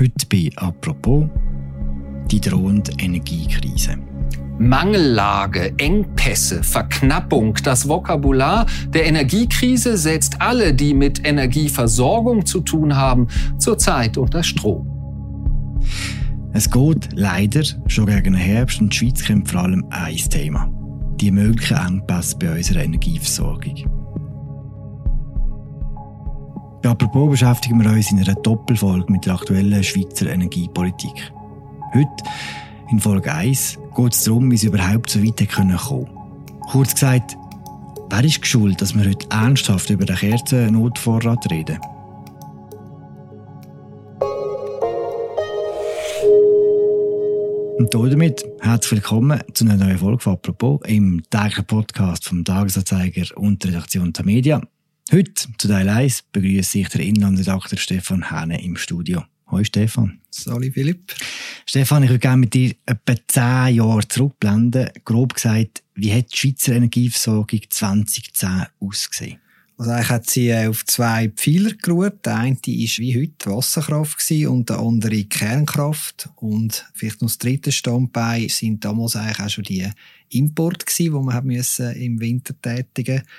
Heute bei «Apropos» die drohende Energiekrise. Mangellage, Engpässe, Verknappung. Das Vokabular der Energiekrise setzt alle, die mit Energieversorgung zu tun haben, zurzeit unter Strom. Es geht leider schon gegen den Herbst und die Schweiz kämpft vor allem ein Thema. Die möglichen Engpässe bei unserer Energieversorgung. Apropos beschäftigen wir uns in einer Doppelfolge mit der aktuellen Schweizer Energiepolitik. Heute, in Folge 1, geht es darum, wie es überhaupt so weit kommen konnte. Kurz gesagt, wer ist geschuld, dass wir heute ernsthaft über den Kerzennotvorrat reden? Und damit herzlich willkommen zu einer neuen Folge von «Apropos» im täglichen Podcast vom Tagesanzeiger und der Redaktion der Media. Heute, zu Teil 1, begrüße ich den Inlandredakteur Stefan Hähne im Studio. Hoi Stefan. Sali Philipp. Stefan, ich würde gerne mit dir etwa zehn Jahre zurückblenden. Grob gesagt, wie hat die Schweizer Energieversorgung 2010 ausgesehen? Also eigentlich hat sie äh, auf zwei Pfeiler geruht. Der eine war wie heute Wasserkraft und der andere Kernkraft. Und vielleicht noch das dritte Standbein sind damals eigentlich auch schon die Importe die man müssen im Winter tätigen musste.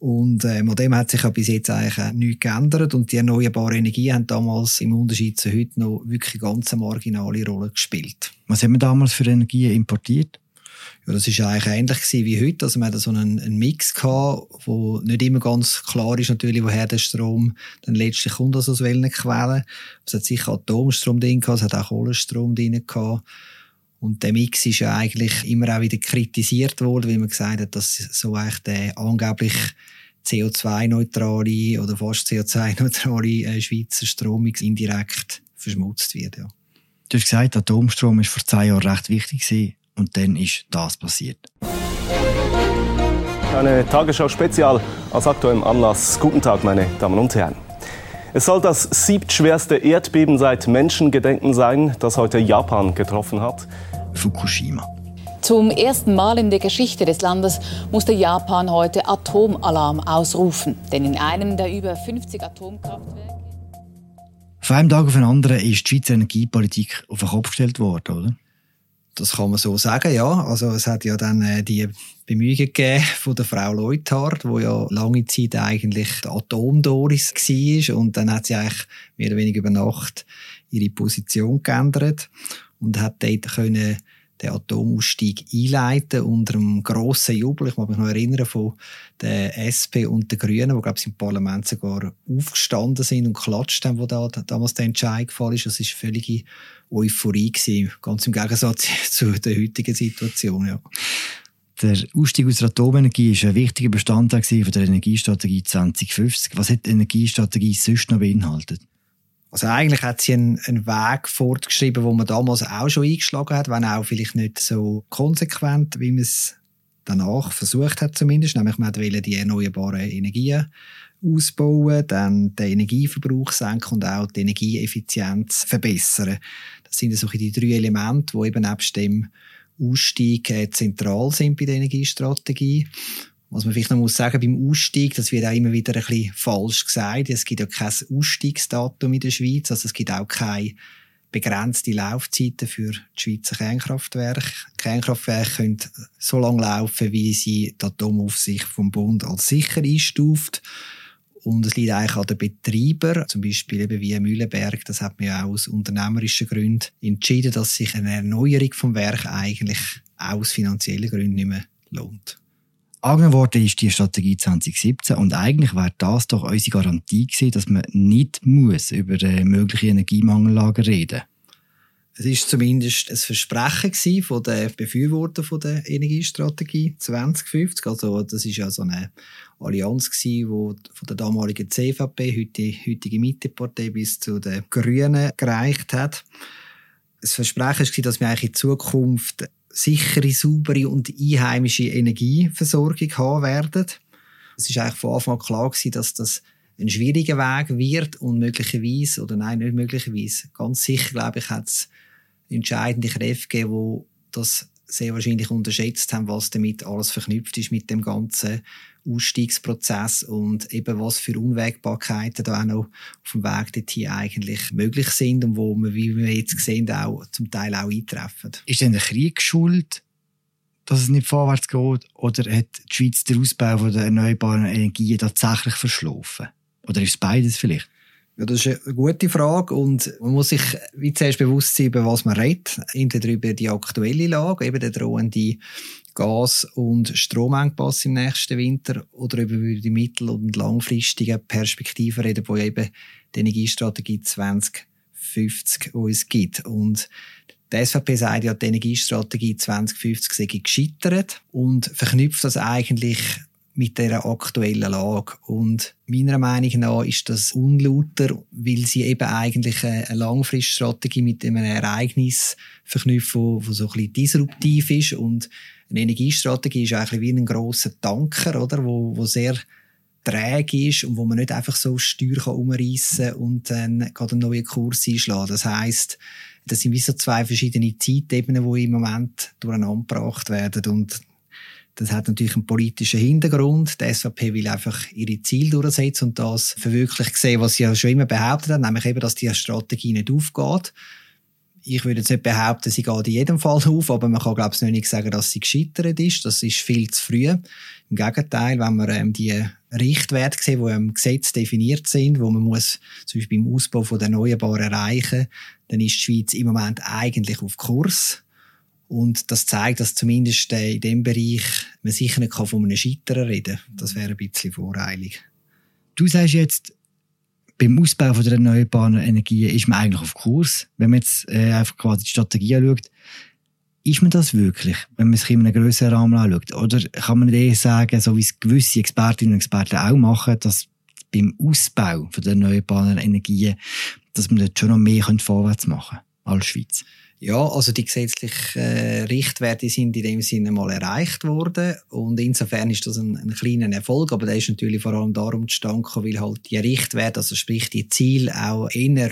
Und äh, an dem hat sich ja bis jetzt eigentlich äh, nichts geändert. Und die erneuerbaren Energien haben damals im Unterschied zu heute noch wirklich eine ganz marginale Rolle gespielt. Was haben wir damals für Energien importiert? Ja, das war eigentlich ähnlich wie heute. Also, wir hatten so einen, einen Mix gehabt, wo nicht immer ganz klar ist, natürlich, woher der Strom dann letztlich kommt, also aus welchen Quellen. Es hat sicher Atomstrom drin gehabt, es hat auch Kohlenstrom drin gehabt. Und der Mix ist ja eigentlich immer auch wieder kritisiert worden, weil man gesagt hat, dass so eigentlich der angeblich CO2-neutrale oder fast CO2-neutrale äh, Schweizer Strommix indirekt verschmutzt wird. Ja. Du hast gesagt, Atomstrom war vor zehn Jahren recht wichtig gewesen, und dann ist das passiert. Eine Tagesschau-Spezial aus aktuellem Anlass. Guten Tag, meine Damen und Herren. Es soll das siebtschwerste Erdbeben seit Menschengedenken sein, das heute Japan getroffen hat. Fukushima. Zum ersten Mal in der Geschichte des Landes musste Japan heute Atomalarm ausrufen. Denn in einem der über 50 Atomkraftwerke. Von einem Tag auf den anderen ist die Schweizer Energiepolitik auf den Kopf gestellt worden, oder? Das kann man so sagen, ja. Also es hat ja dann äh, die Bemühungen gegeben von der Frau Leuthard, wo ja lange Zeit eigentlich Atomdoris war und dann hat sie eigentlich mehr oder weniger über Nacht ihre Position geändert und hat dort können den Atomausstieg einleiten unter einem grossen Jubel. Ich mag mich noch erinnern von der SP und den Grünen, die, glaube ich, im Parlament sogar aufgestanden sind und klatscht haben, wo da, damals der Entscheid gefallen ist. Das war völlige Euphorie gewesen, ganz im Gegensatz zu der heutigen Situation, ja. Der Ausstieg aus der Atomenergie ist ein wichtiger Bestandteil der Energiestrategie 2050. Was hat die Energiestrategie sonst noch beinhaltet? Also eigentlich hat sie einen, einen Weg fortgeschrieben, wo man damals auch schon eingeschlagen hat, wenn auch vielleicht nicht so konsequent, wie man es danach versucht hat zumindest. Nämlich man wollte die erneuerbaren Energien ausbauen, dann den Energieverbrauch senken und auch die Energieeffizienz verbessern. Das sind so die drei Elemente, die eben nebst dem Ausstieg äh, zentral sind bei der Energiestrategie. Was man vielleicht noch muss sagen beim Ausstieg, das wird auch immer wieder ein bisschen falsch gesagt. Es gibt ja kein Ausstiegsdatum in der Schweiz, also es gibt auch keine begrenzte Laufzeiten für die Schweizer Kernkraftwerke. Kernkraftwerke können so lange laufen, wie sie die Atomaufsicht vom Bund als sicher einstuft. Und es liegt eigentlich an den Betreibern, zum Beispiel eben wie Mühlenberg, das hat man ja auch aus unternehmerischen Gründen entschieden, dass sich eine Erneuerung vom Werk eigentlich auch aus finanziellen Gründen nicht mehr lohnt. Angenommen worden ist die Strategie 2017 und eigentlich wäre das doch unsere Garantie gewesen, dass man nicht muss über äh, mögliche Energiemangellagen reden es ist zumindest ein Versprechen von den Befürwortern von der Energiestrategie 2050. Also das ist ja so eine Allianz gewesen, wo von der damaligen CVP, heute, heutige Mittepartei, bis zu den Grünen gereicht hat. Das Versprechen war, dass wir eigentlich in Zukunft sichere, saubere und einheimische Energieversorgung haben werden. Es ist eigentlich von Anfang an klar gewesen, dass das ein schwieriger Weg wird und möglicherweise, oder nein, nicht möglicherweise, ganz sicher, glaube ich, hat es entscheidende Kräfte gegeben, die das sehr wahrscheinlich unterschätzt haben, was damit alles verknüpft ist mit dem ganzen Ausstiegsprozess und eben was für Unwägbarkeiten da auch noch auf dem Weg dorthin eigentlich möglich sind und wo wir, wie wir jetzt sehen, auch zum Teil auch eintreffen. Ist denn der Krieg schuld, dass es nicht vorwärts geht? Oder hat die Schweiz den Ausbau der erneuerbaren Energien tatsächlich verschlafen? Oder ist es beides vielleicht? Ja, das ist eine gute Frage und man muss sich wie zuerst bewusst sein, über was man redet. Entweder über die aktuelle Lage, eben der drohende Gas- und Stromengpass im nächsten Winter oder über die mittel- und langfristigen Perspektiven reden, die eben die Energiestrategie 2050 uns gibt. Und die SVP sagt ja, die Energiestrategie 2050 sei gescheitert und verknüpft das eigentlich mit der aktuellen Lage. Und meiner Meinung nach ist das unlauter, weil sie eben eigentlich eine Langfriststrategie mit einem Ereignis verknüpft, wo so ein bisschen disruptiv ist. Und eine Energiestrategie ist eigentlich wie ein grosser Tanker, oder? Wo, wo sehr träge ist und wo man nicht einfach so Steuer umreißen kann und dann gerade einen neuen Kurs einschlagen. Das heißt, das sind wie so zwei verschiedene Zeitebenen, die im Moment durcheinander gebracht werden. Und das hat natürlich einen politischen Hintergrund. Die SVP will einfach ihre Ziele durchsetzen und das verwirklicht sehen, was sie ja schon immer behauptet hat, nämlich eben, dass die Strategie nicht aufgeht. Ich würde jetzt nicht behaupten, sie geht in jedem Fall auf, aber man kann, glaube ich, nicht sagen, dass sie gescheitert ist. Das ist viel zu früh. Im Gegenteil, wenn man ähm, die Richtwerte sieht, die im Gesetz definiert sind, wo man muss zum Beispiel beim Ausbau von der Erneuerbaren erreichen, dann ist die Schweiz im Moment eigentlich auf Kurs. Und das zeigt, dass zumindest äh, in dem Bereich man sicher nicht von einem Scheitern reden kann. Das wäre ein bisschen voreilig. Du sagst jetzt, beim Ausbau der erneuerbaren Energien ist man eigentlich auf Kurs. Wenn man jetzt äh, einfach quasi die Strategie anschaut, ist man das wirklich, wenn man sich in einem grösseren Rahmen anschaut? Oder kann man eher sagen, so wie es gewisse Expertinnen und Experten auch machen, dass beim Ausbau der erneuerbaren Energien, dass man dort schon noch mehr vorwärts machen kann als Schweiz? Ja, also die gesetzlichen äh, Richtwerte sind in dem Sinne mal erreicht worden und insofern ist das ein, ein kleiner Erfolg, aber der ist natürlich vor allem darum zustande weil halt die Richtwerte, also sprich die Ziele auch eher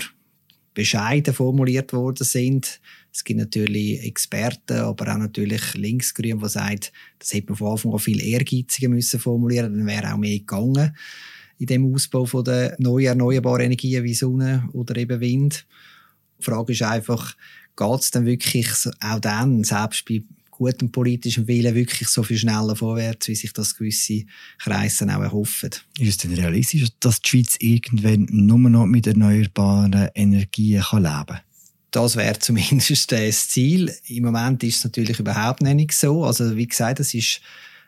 bescheiden formuliert worden sind. Es gibt natürlich Experten, aber auch natürlich Linksgrün, die sagen, das hätte man von Anfang an viel ehrgeiziger müssen formulieren, dann wäre auch mehr gegangen in dem Ausbau von der neuen erneuerbaren Energien wie Sonne oder eben Wind. Die Frage ist einfach, geht es dann wirklich auch dann, selbst bei gutem politischem Willen, wirklich so viel schneller vorwärts, wie sich das gewisse Kreise auch erhoffen. Ist es denn realistisch, dass die Schweiz irgendwann nur noch mit erneuerbaren Energien kann leben kann? Das wäre zumindest das Ziel. Im Moment ist es natürlich überhaupt nicht so. Also wie gesagt, es ist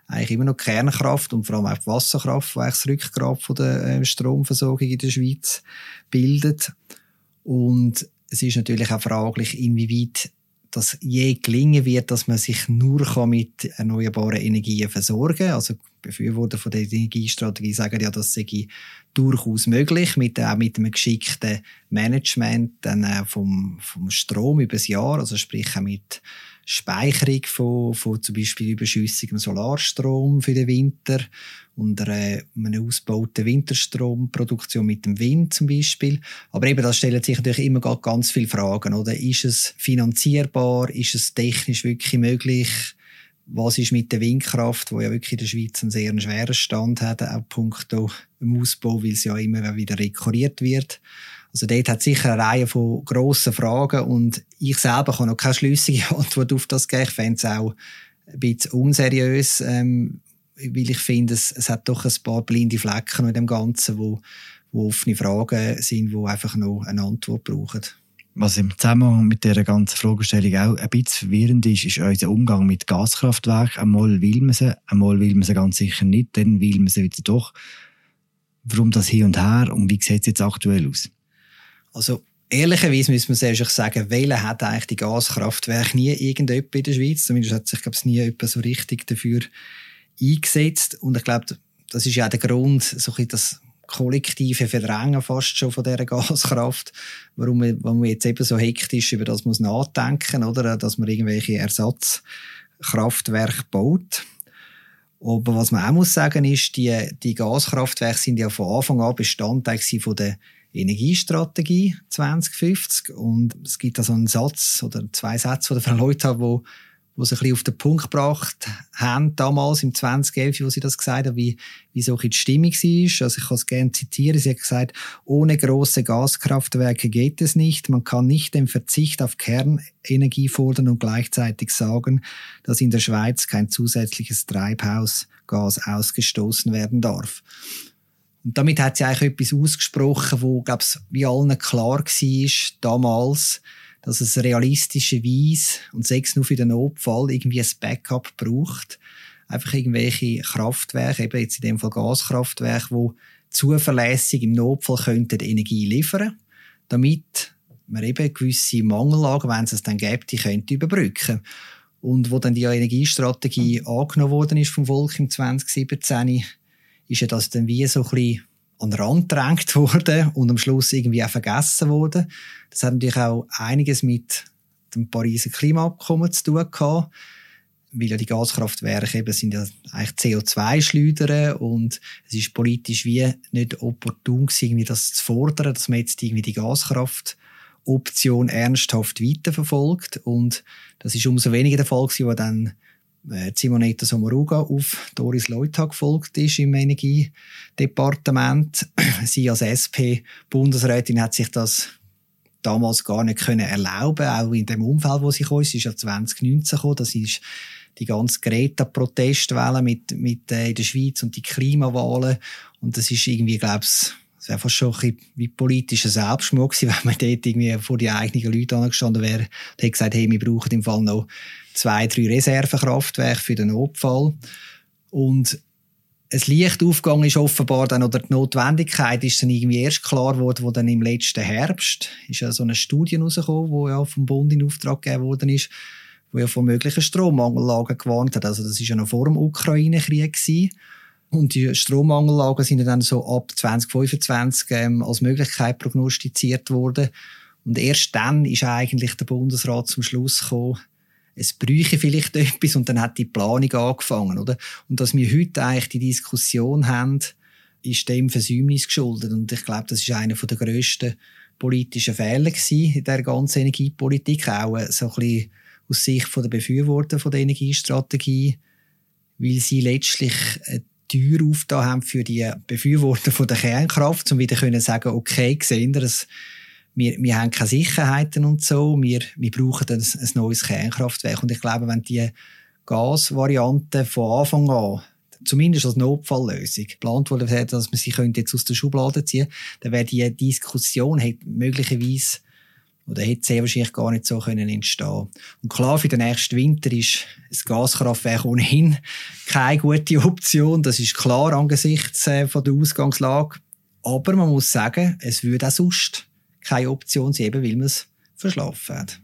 eigentlich immer noch Kernkraft und vor allem auch die Wasserkraft, die eigentlich das Rückgrat von der ähm, Stromversorgung in der Schweiz bildet. Und es ist natürlich auch fraglich, inwieweit das je gelingen wird, dass man sich nur mit erneuerbaren Energien versorgen kann. Also Befürworter von der Energiestrategie sagen ja, das sei durchaus möglich, mit, auch mit einem geschickten Management dann auch vom, vom Strom übers Jahr, also sprich auch mit Speicherung von, von zum Beispiel überschüssigem Solarstrom für den Winter und einer, einer ausgebauten Winterstromproduktion mit dem Wind zum Beispiel. Aber eben, das stellen sich natürlich immer ganz viele Fragen, oder? Ist es finanzierbar? Ist es technisch wirklich möglich? Was ist mit der Windkraft, wo ja wirklich in der Schweiz einen sehr schweren Stand hat, auch punkto im Ausbau, weil es ja immer wieder rekurriert wird. Also dort hat sicher eine Reihe von grossen Fragen und ich selber kann noch keine schlüssige Antwort auf das geben. Ich fände es auch ein bisschen unseriös, ähm, weil ich finde, es, es hat doch ein paar blinde Flecken in dem Ganzen, wo, wo offene Fragen sind, wo einfach noch eine Antwort brauchen. Was im Zusammenhang mit dieser ganzen Fragestellung auch ein bisschen verwirrend ist, ist unser Umgang mit Gaskraftwerken. Einmal will man sie, einmal will man sie ganz sicher nicht, dann will man sie wieder doch. Warum das hier und her und wie sieht es jetzt aktuell aus? Also ehrlicherweise müssen wir zuerst sagen, welcher hat eigentlich die Gaskraftwerke nie irgendjemand in der Schweiz? Zumindest hat sich, glaube ich, nie jemand so richtig dafür eingesetzt. Und ich glaube, das ist ja auch der Grund, so ein das kollektive Verdrängen fast schon von dieser Gaskraft, warum man, warum man jetzt eben so hektisch über das muss nachdenken, oder? Dass man irgendwelche Ersatzkraftwerke baut. Aber was man auch muss sagen ist, die, die Gaskraftwerke sind ja von Anfang an Bestandteil von der Energiestrategie 2050. Und es gibt da so einen Satz oder zwei Sätze, die Frau Leute haben, wo, wo sie ein bisschen auf den Punkt gebracht haben, damals im 2011, wo sie das gesagt haben, wie, wie so die Stimmung war. Also ich kann es gerne zitieren. Sie hat gesagt, ohne große Gaskraftwerke geht es nicht. Man kann nicht den Verzicht auf Kernenergie fordern und gleichzeitig sagen, dass in der Schweiz kein zusätzliches Treibhausgas ausgestoßen werden darf. Und damit hat sie eigentlich etwas ausgesprochen, wo, glaube ich, wie allen klar war damals, dass es realistischerweise und sechs nur für den Notfall irgendwie ein Backup braucht. Einfach irgendwelche Kraftwerke, eben jetzt in dem Fall Gaskraftwerke, wo zuverlässig im Notfall könnten Energie liefern, damit man eben gewisse Mangellagen, wenn es es dann gibt, die könnte überbrücken. Und wo dann die Energiestrategie angenommen worden ist vom Volk im 2017, ist ja das dann wie so ein bisschen an den Rand gedrängt worden und am Schluss irgendwie auch vergessen worden. Das hat natürlich auch einiges mit dem Pariser Klimaabkommen zu tun gehabt, weil ja die Gaskraftwerke eben sind ja eigentlich CO2-Schleudern und es ist politisch wie nicht opportun gewesen, irgendwie das zu fordern, dass man jetzt irgendwie die Gaskraftoption ernsthaft weiterverfolgt und das ist umso weniger der Fall gewesen, wo dann Simonetta Sommaruga auf Doris Leutag gefolgt ist im Energiedepartement. Sie als SP-Bundesrätin hat sich das damals gar nicht können erlauben, auch in dem Umfeld, wo sie kam. Sie ist ja 2019 gekommen, das ist die ganze Greta-Protestwelle mit, mit äh, in der Schweiz und die Klimawahlen. Und das ist irgendwie, glaube ich, es wäre fast schon ein bisschen wie politischer Selbstmord gewesen, wenn man dort irgendwie vor die eigenen Leute angestanden wäre und hätte gesagt, hey, wir brauchen im Fall noch zwei, drei Reservekraftwerke für den Notfall. Und ein Lichtaufgang ist offenbar dann, oder die Notwendigkeit ist dann irgendwie erst klar geworden, wo dann im letzten Herbst ist ja so eine Studie rausgekommen, wo ja vom Bund in Auftrag gegeben worden ist, wo ja von möglichen Strommangellagen gewarnt hat. Also das ist ja noch vor dem Ukraine-Krieg. Und die Strommangellagen sind dann so ab 2025 ähm, als Möglichkeit prognostiziert worden. Und erst dann ist eigentlich der Bundesrat zum Schluss gekommen, es bräuche vielleicht etwas und dann hat die Planung angefangen, oder? Und dass wir heute eigentlich die Diskussion haben, ist dem Versäumnis geschuldet. Und ich glaube, das ist einer der grössten politischen Fehler in der ganzen Energiepolitik. Auch so ein bisschen aus Sicht der Befürworter der Energiestrategie, weil sie letztlich eine Tür aufgetan haben für die Befürworter der Kernkraft, um wieder zu sagen, okay, sehen wir, es wir, wir haben keine Sicherheiten und so, wir, wir brauchen ein, ein neues Kernkraftwerk. Und ich glaube, wenn die Gasvariante von Anfang an zumindest als Notfalllösung geplant wurde, dass man sie jetzt aus der Schublade ziehen könnte, dann wäre die Diskussion möglicherweise oder hätte sehr wahrscheinlich gar nicht so können entstehen Und klar, für den nächsten Winter ist ein Gaskraftwerk ohnehin keine gute Option. Das ist klar angesichts äh, von der Ausgangslage. Aber man muss sagen, es würde auch sonst keine Option sein, weil man es verschlafen hat.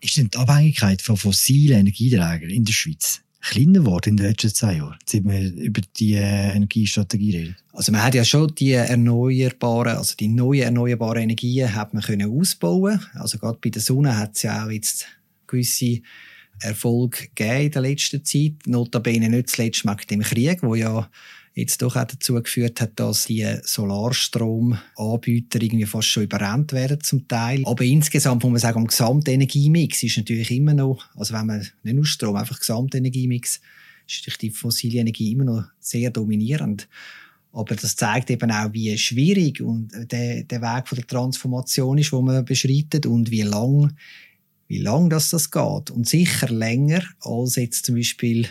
Ist denn die Abhängigkeit von fossilen Energieträgern in der Schweiz kleiner geworden in den letzten zwei Jahren, seit wir über die äh, Energiestrategie reden? Also man hat ja schon die erneuerbaren, also die neuen erneuerbaren Energien hat man können ausbauen. Also gerade bei der Sonne hat es ja auch jetzt gewisse Erfolg gegeben in der letzten Zeit. Notabene nicht zuletzt wegen dem Krieg, wo ja jetzt doch auch dazu geführt hat, dass die Solarstromanbieter irgendwie fast schon überrannt werden zum Teil. Aber insgesamt muss man sagen, am Gesamtenergiemix ist natürlich immer noch, also wenn man nicht nur Strom, einfach Gesamtenergiemix, ist die fossile Energie immer noch sehr dominierend. Aber das zeigt eben auch, wie schwierig und der, der Weg von der Transformation ist, wo man beschreitet und wie lang, wie lang das, das geht. Und sicher länger als jetzt zum Beispiel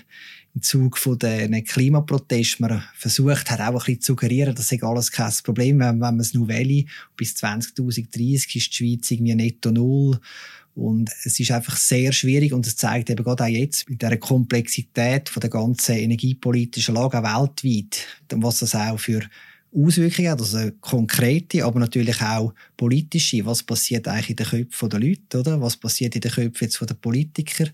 im Zug von den Klimaprotesten man versucht hat, auch ein bisschen zu suggerieren, das sei alles kein Problem, wenn, wenn man es nur will. Bis 2030 ist die Schweiz irgendwie netto null. Und es ist einfach sehr schwierig und es zeigt eben gerade auch jetzt mit der Komplexität von der ganzen energiepolitischen Lage weltweit, was das auch für Auswirkungen hat, also konkrete, aber natürlich auch politische. Was passiert eigentlich in den Köpfen der Leute, oder? Was passiert in den Köpfen jetzt von den Politikern?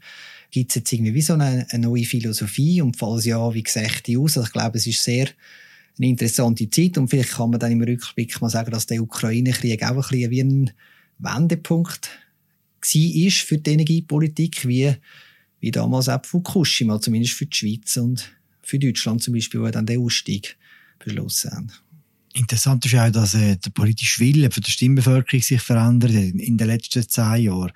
Gibt es jetzt irgendwie wie so eine, eine, neue Philosophie? Und falls ja, wie sieht die aus? Also ich glaube, es ist sehr eine interessante Zeit und vielleicht kann man dann im Rückblick mal sagen, dass der Ukraine-Krieg auch ein bisschen wie ein Wendepunkt war für die Energiepolitik, wie, wie damals auch Fukushima, zumindest für die Schweiz und für Deutschland zum Beispiel, wo dann den Ausstieg beschlossen haben. Interessant ist auch, dass äh, der politische Wille für die Stimmbevölkerung sich verändert in den letzten zehn Jahren.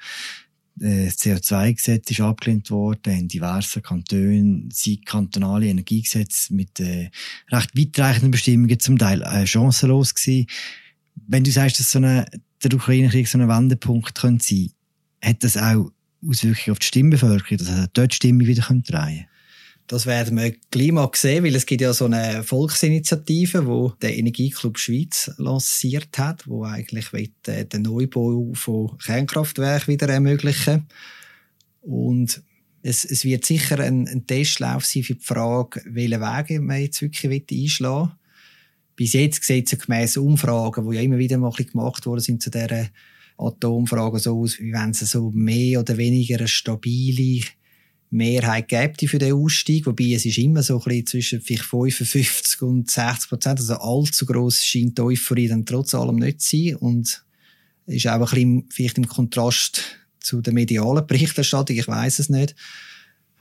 Äh, das CO2-Gesetz ist abgelehnt worden, in diversen Kantonen sind kantonale Energiegesetze mit äh, recht weitreichenden Bestimmungen zum Teil äh, chancenlos gewesen. Wenn du sagst, dass so eine, der Ukraine-Krieg so ein Wendepunkt könnte sein, hat das auch Auswirkungen auf die Stimmbevölkerung, dass dort die Stimmung wieder drehen? Das werden wir gleich mal sehen, weil es gibt ja so eine Volksinitiative, wo der Energieclub Schweiz lanciert hat, wo eigentlich äh, den Neubau von Kernkraftwerken wieder ermöglichen und es, es wird sicher ein, ein Testlauf sein für die Frage, welche Wege man jetzt wirklich einschlagen will. Bis jetzt sieht es gemäss Umfragen, die ja immer wieder mal gemacht worden sind zu dieser Atomfrage so aus, wie wenn sie so mehr oder weniger eine stabile Mehrheit gibt für den Ausstieg, wobei es ist immer so ein bisschen zwischen vielleicht 55 und 60 Prozent, also allzu gross scheint die Euphorie dann trotz allem nicht zu sein. Und ist auch ein bisschen vielleicht im Kontrast zu der medialen Berichterstattung, ich weiß es nicht.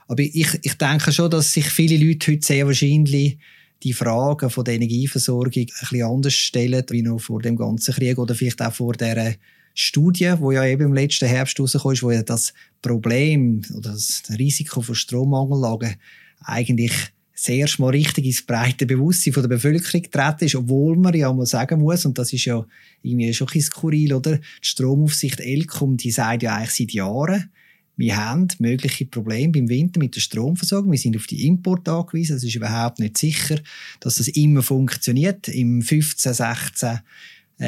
Aber ich, ich denke schon, dass sich viele Leute heute sehr wahrscheinlich die Fragen von der Energieversorgung ein bisschen anders stellen, wie noch vor dem ganzen Krieg oder vielleicht auch vor der Studie, wo ja eben im letzten Herbst rausgekommen ist, wo ja das Problem oder das Risiko von Strommangellagen eigentlich sehr mal richtig ins breite Bewusstsein der Bevölkerung getreten ist, obwohl man ja mal sagen muss, und das ist ja irgendwie schon ein bisschen skurril, oder? Die Stromaufsicht Elcom, die sagt ja eigentlich seit Jahren, wir haben mögliche Probleme beim Winter mit der Stromversorgung. Wir sind auf die Import angewiesen. Es ist überhaupt nicht sicher, dass das immer funktioniert. Im 15, 16 äh,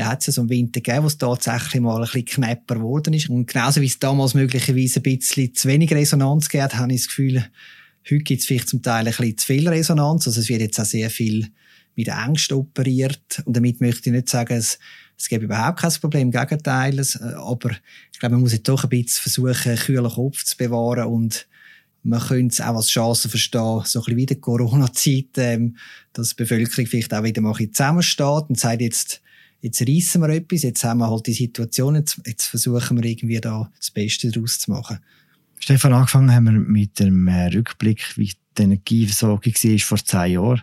hat es ja so einen Winter gegeben, wo es tatsächlich mal ein bisschen knapper geworden ist. Und genauso wie es damals möglicherweise ein bisschen zu wenig Resonanz gegeben hat, habe ich das Gefühl, heute gibt es vielleicht zum Teil ein bisschen zu viel Resonanz. Also es wird jetzt auch sehr viel mit Angst operiert. Und damit möchte ich nicht sagen, es, es gibt überhaupt kein Problem, im Gegenteil. Äh, aber ich glaube, man muss jetzt doch ein bisschen versuchen, kühlen Kopf zu bewahren und man könnte es auch als Chance verstehen, so ein bisschen wie der Corona-Zeit, ähm, dass die Bevölkerung vielleicht auch wieder mal ein bisschen zusammensteht und sagt jetzt, jetzt reissen wir etwas, jetzt haben wir halt die Situation, jetzt, jetzt versuchen wir irgendwie da das Beste daraus zu machen. Stefan, angefangen haben wir mit dem äh, Rückblick, wie die Energieversorgung war vor zehn Jahren.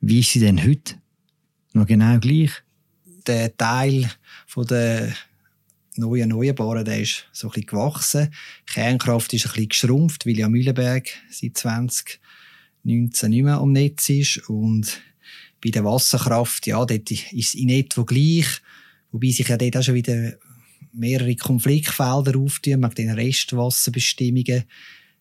Wie ist sie denn heute? Noch genau gleich? Der Teil von der neuen Erneuerbaren, der ist so ein bisschen gewachsen. Kernkraft ist ein bisschen geschrumpft, weil ja Mühlenberg seit 2019 nicht mehr am Netz ist und bei der Wasserkraft, ja, dort ist es in etwa gleich. Wobei sich ja dort auch schon wieder mehrere Konfliktfelder auftun, mit den Restwasserbestimmungen.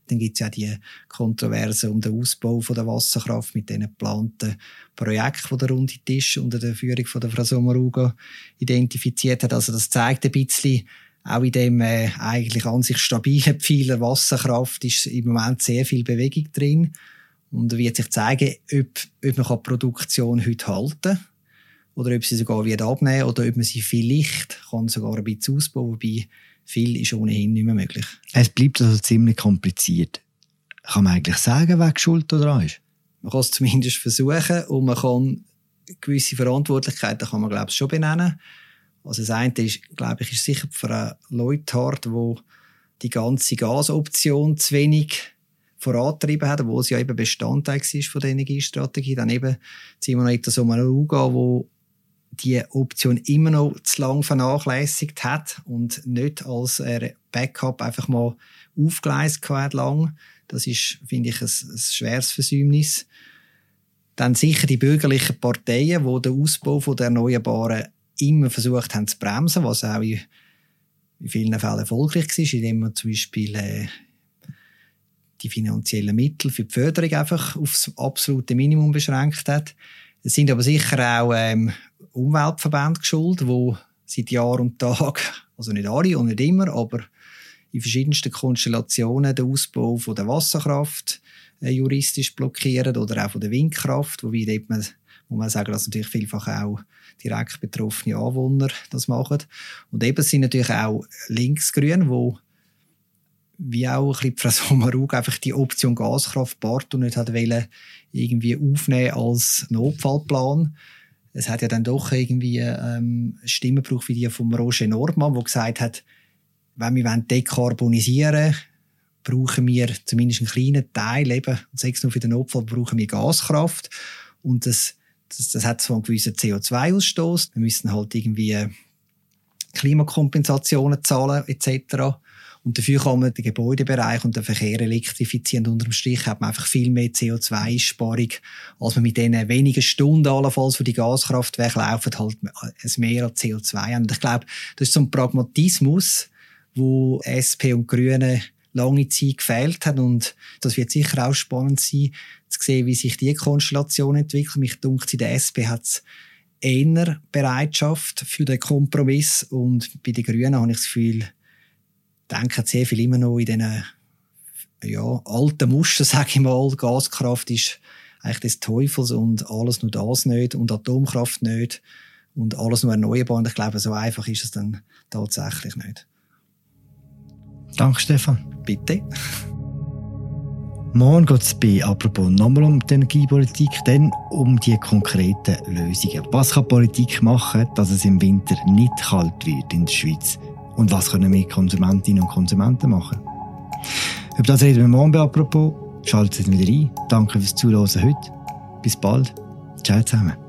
Dann gibt es ja die Kontroverse um den Ausbau von der Wasserkraft mit den geplanten Projekten, die der runde Tisch unter der Führung von der Frau Sommaruga identifiziert hat. Also das zeigt ein bisschen, auch in dem äh, eigentlich an sich stabilen Pfeiler Wasserkraft ist im Moment sehr viel Bewegung drin. Und er wird sich zeigen, ob, ob man die Produktion heute halten kann oder ob sie sogar wieder abnehmen oder ob man sie vielleicht kann sogar ein bisschen ausbauen wobei viel ist ohnehin nicht mehr möglich. Es bleibt also ziemlich kompliziert. Kann man eigentlich sagen, wer Schuld daran ist? Man kann es zumindest versuchen und man kann gewisse Verantwortlichkeiten kann man glaube ich schon benennen. Also das eine ist, glaube ich, ist sicher für Leute wo die ganze Gasoption zu wenig vorantrieben hat, wo es ja eben Bestandteil war von der Energiestrategie. Dann eben Simon Ita Sommaruga, wo die Option immer noch zu lang vernachlässigt hat und nicht als Backup einfach mal aufgeleistet hat lang. Das ist, finde ich, ein, ein schweres Versäumnis. Dann sicher die bürgerlichen Parteien, die den Ausbau der Erneuerbaren immer versucht haben zu bremsen, was auch in, vielen Fällen erfolgreich war, indem man zum Beispiel äh, die finanziellen Mittel für die Förderung einfach aufs absolute Minimum beschränkt hat. Es sind aber sicher auch ähm, Umweltverbände geschuldet, wo seit Jahr und Tag, also nicht alle und nicht immer, aber in verschiedensten Konstellationen den Ausbau von der Wasserkraft äh, juristisch blockieren oder auch von der Windkraft, wobei dort man, muss man sagen, dass natürlich vielfach auch direkt betroffene Anwohner das machen. Und eben sind natürlich auch Linksgrün, wo wie auch ein Frau Sommerug einfach die Option Gaskraft Bartu nicht hat wollen, irgendwie aufnehmen als Notfallplan. Es hat ja dann doch irgendwie ähm, Stimmen gebraucht wie die von Roger Nordmann, der gesagt hat, wenn wir dekarbonisieren wollen, brauchen wir zumindest einen kleinen Teil, eben, sechs nur für den Notfall, brauchen wir Gaskraft. Und das, das, das hat zwar einen gewissen CO2-Ausstoß. Wir müssen halt irgendwie Klimakompensationen zahlen, etc. Und dafür kann man den Gebäudebereich und den Verkehr elektrifizieren. Unterm Strich hat man einfach viel mehr CO2-Einsparung, als man mit diesen wenigen Stunden allenfalls, wo die Gaskraftwerke laufen, halt ein Mehr an CO2 haben. Und ich glaube, das ist so ein Pragmatismus, wo SP und Grüne lange Zeit gefehlt hat. Und das wird sicher auch spannend sein, zu sehen, wie sich die Konstellation entwickelt. Mich dunkt, in der SP hat es eher Bereitschaft für den Kompromiss. Und bei den Grünen habe ich das Gefühl, denken sehr viel immer noch in diesen ja, alten Mustern, sage ich mal. Gaskraft ist eigentlich des Teufels und alles nur das nicht und Atomkraft nicht und alles nur erneuerbar. Und ich glaube, so einfach ist es dann tatsächlich nicht. Danke, Stefan. Bitte. Morgen geht es bei «Apropos» nochmal um die Energiepolitik, dann um die konkreten Lösungen. Was kann Politik machen, dass es im Winter nicht kalt wird in der Schweiz? Und was können wir Konsumentinnen und Konsumenten machen? Über das reden wir morgen bei «Apropos». Schaltet wieder ein. Danke fürs Zuhören heute. Bis bald. Ciao zusammen.